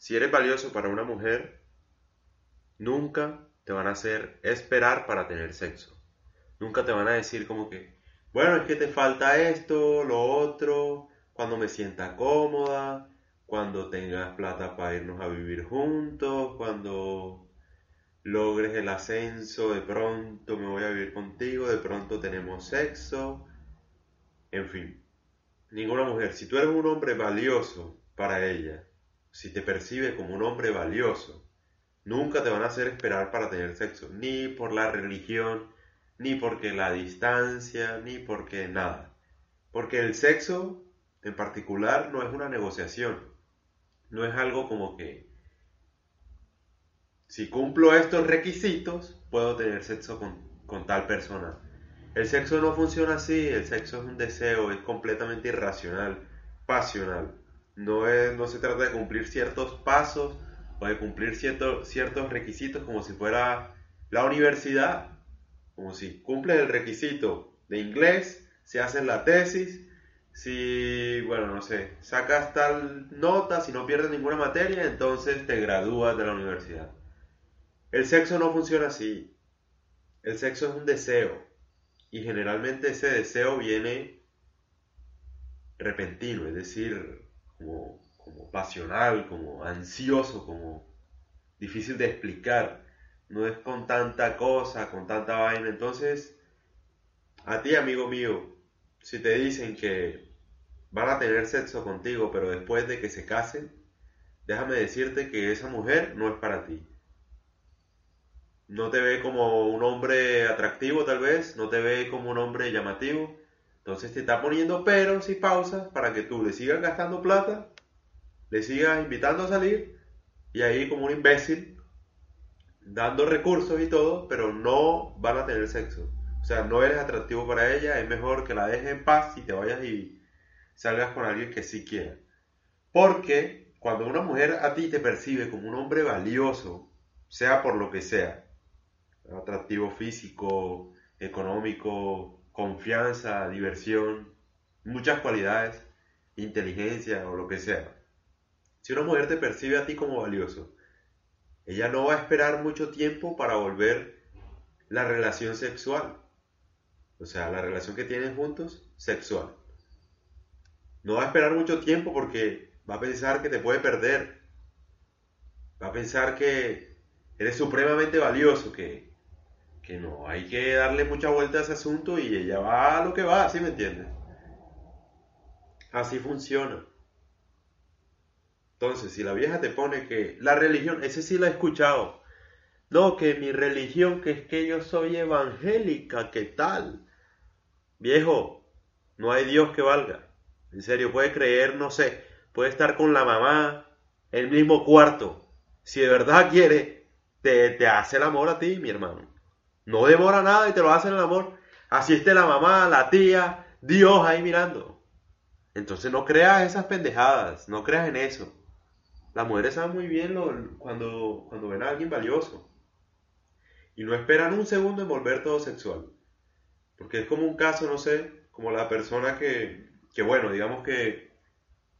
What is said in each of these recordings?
si eres valioso para una mujer, nunca te van a hacer esperar para tener sexo. Nunca te van a decir como que, bueno, es que te falta esto, lo otro, cuando me sienta cómoda, cuando tengas plata para irnos a vivir juntos, cuando logres el ascenso, de pronto me voy a vivir contigo, de pronto tenemos sexo, en fin. Ninguna mujer, si tú eres un hombre valioso para ella, si te percibe como un hombre valioso, nunca te van a hacer esperar para tener sexo, ni por la religión, ni porque la distancia, ni porque nada. Porque el sexo en particular no es una negociación, no es algo como que si cumplo estos requisitos, puedo tener sexo con, tal persona. El sexo no funciona así, el sexo es un deseo, es completamente irracional, pasional. No, es, no se trata de cumplir ciertos pasos o de cumplir ciertos requisitos como si fuera la universidad como si cumples el requisito de inglés, si haces la tesis, si, bueno, no sé, sacas tal nota, si no pierdes ninguna materia, entonces te gradúas de la universidad. El sexo no funciona así. El sexo es un deseo. Y generalmente ese deseo viene repentino, es decir, como, como pasional, como ansioso, como difícil de explicar no es con tanta cosa, con tanta vaina. Entonces, a ti, amigo mío, si te dicen que van a tener sexo contigo, pero después de que se casen, déjame decirte que esa mujer no es para ti. No te ve como un hombre atractivo tal vez, no te ve como un hombre llamativo. Entonces te está poniendo peros y pausas para que tú le sigas gastando plata, le sigas invitando a salir y ahí como un imbécil dando recursos y todo, pero no van a tener sexo. O sea, no eres atractivo para ella, es mejor que la dejes en paz y te vayas y salgas con alguien que sí quiera. Porque cuando una mujer a ti te percibe como un hombre valioso, sea por lo que sea, atractivo físico, económico, confianza, diversión, muchas cualidades, inteligencia o lo que sea. Si una mujer te percibe a ti como valioso, ella no va a esperar mucho tiempo para volver la relación sexual. O sea, la relación que tienen juntos, sexual. No va a esperar mucho tiempo porque va a pensar que te puede perder. Va a pensar que eres supremamente valioso, que, que no, hay que darle mucha vuelta a ese asunto y ella va a lo que va, ¿sí me entiendes? Así funciona. Entonces, si la vieja te pone que la religión, ese sí la he escuchado. No, que mi religión, que es que yo soy evangélica, ¿qué tal? Viejo, no hay Dios que valga. En serio, puede creer, no sé, puede estar con la mamá en el mismo cuarto. Si de verdad quiere, te, te hace el amor a ti, mi hermano. No demora nada y te lo hace el amor. Así esté la mamá, la tía, Dios ahí mirando. Entonces no creas esas pendejadas, no creas en eso. Las mujeres saben muy bien cuando, cuando ven a alguien valioso. Y no esperan un segundo en volver todo sexual. Porque es como un caso, no sé, como la persona que, que bueno, digamos que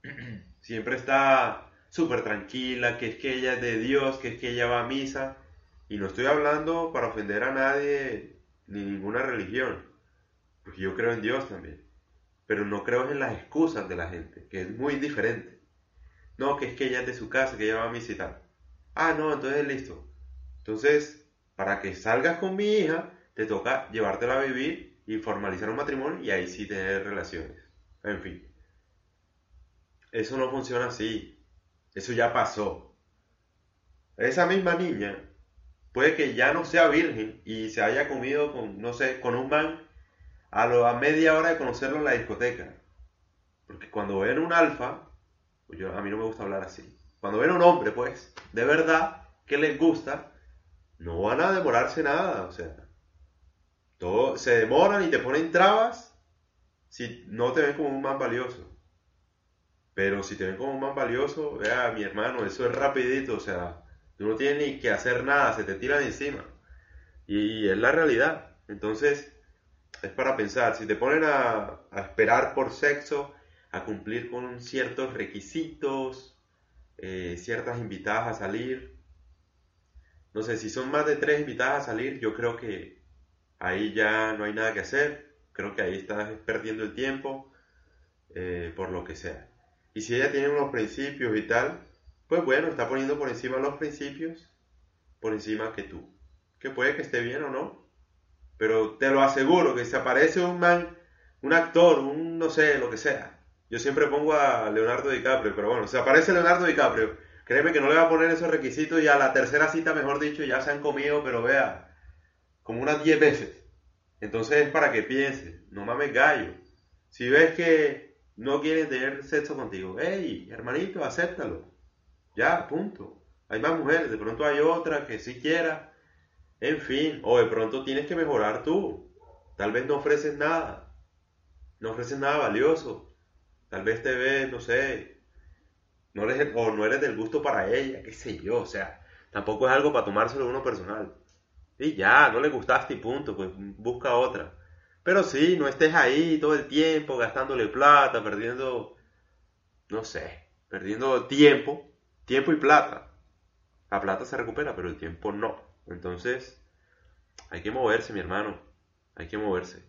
siempre está súper tranquila, que es que ella es de Dios, que es que ella va a misa. Y no estoy hablando para ofender a nadie ni ninguna religión, porque yo creo en Dios también. Pero no creo en las excusas de la gente, que es muy diferente. No, que es que ella es de su casa, que ella va a visitar. Ah, no, entonces listo. Entonces, para que salgas con mi hija, te toca llevártela a vivir y formalizar un matrimonio y ahí sí tener relaciones. En fin. Eso no funciona así. Eso ya pasó. Esa misma niña puede que ya no sea virgen y se haya comido con, no sé, con un man a, lo, a media hora de conocerlo en la discoteca. Porque cuando ven un alfa, pues yo, a mí no me gusta hablar así. Cuando ven un hombre, pues, de verdad, que les gusta, no van a demorarse nada, o sea, todo, se demoran y te ponen trabas si no te ven como un man valioso. Pero si te ven como un man valioso, vea, mi hermano, eso es rapidito, o sea, tú no tienes ni que hacer nada, se te tiran encima. Y, es la realidad. Entonces, es para pensar, si te ponen a, a esperar por sexo, a cumplir con ciertos requisitos, eh, ciertas invitadas a salir. No sé, si son más de tres invitadas a salir, yo creo que ahí ya no hay nada que hacer. Creo que ahí estás perdiendo el tiempo eh, por lo que sea. Y si ella tiene unos principios y tal, pues bueno, está poniendo por encima los principios, por encima que tú. Que puede que esté bien o no. Pero te lo aseguro que si aparece un man, un actor, un no sé, lo que sea. Yo siempre pongo a Leonardo DiCaprio, pero bueno, si aparece Leonardo DiCaprio, créeme que no le va a poner esos requisitos y a la tercera cita, mejor dicho, ya se han comido, pero vea, como unas 10 veces. Entonces es para que piense, no mames gallo. Si ves que no quieren tener sexo contigo, hey, hermanito, acéptalo. Ya, punto. Hay más mujeres, de pronto hay otra que sí quiera. En fin, o de pronto tienes que mejorar tú. Tal vez no ofreces nada. No ofreces nada valioso. Tal vez te ves, no sé, no eres, o no eres del gusto para ella, qué sé yo. O sea, tampoco es algo para tomárselo uno personal. Y ya, no le gustaste y punto, pues busca otra. Pero sí, no estés ahí todo el tiempo gastándole plata, perdiendo, no sé, perdiendo tiempo, tiempo y plata. La plata se recupera, pero el tiempo no. Entonces, hay que moverse, mi hermano. Hay que moverse.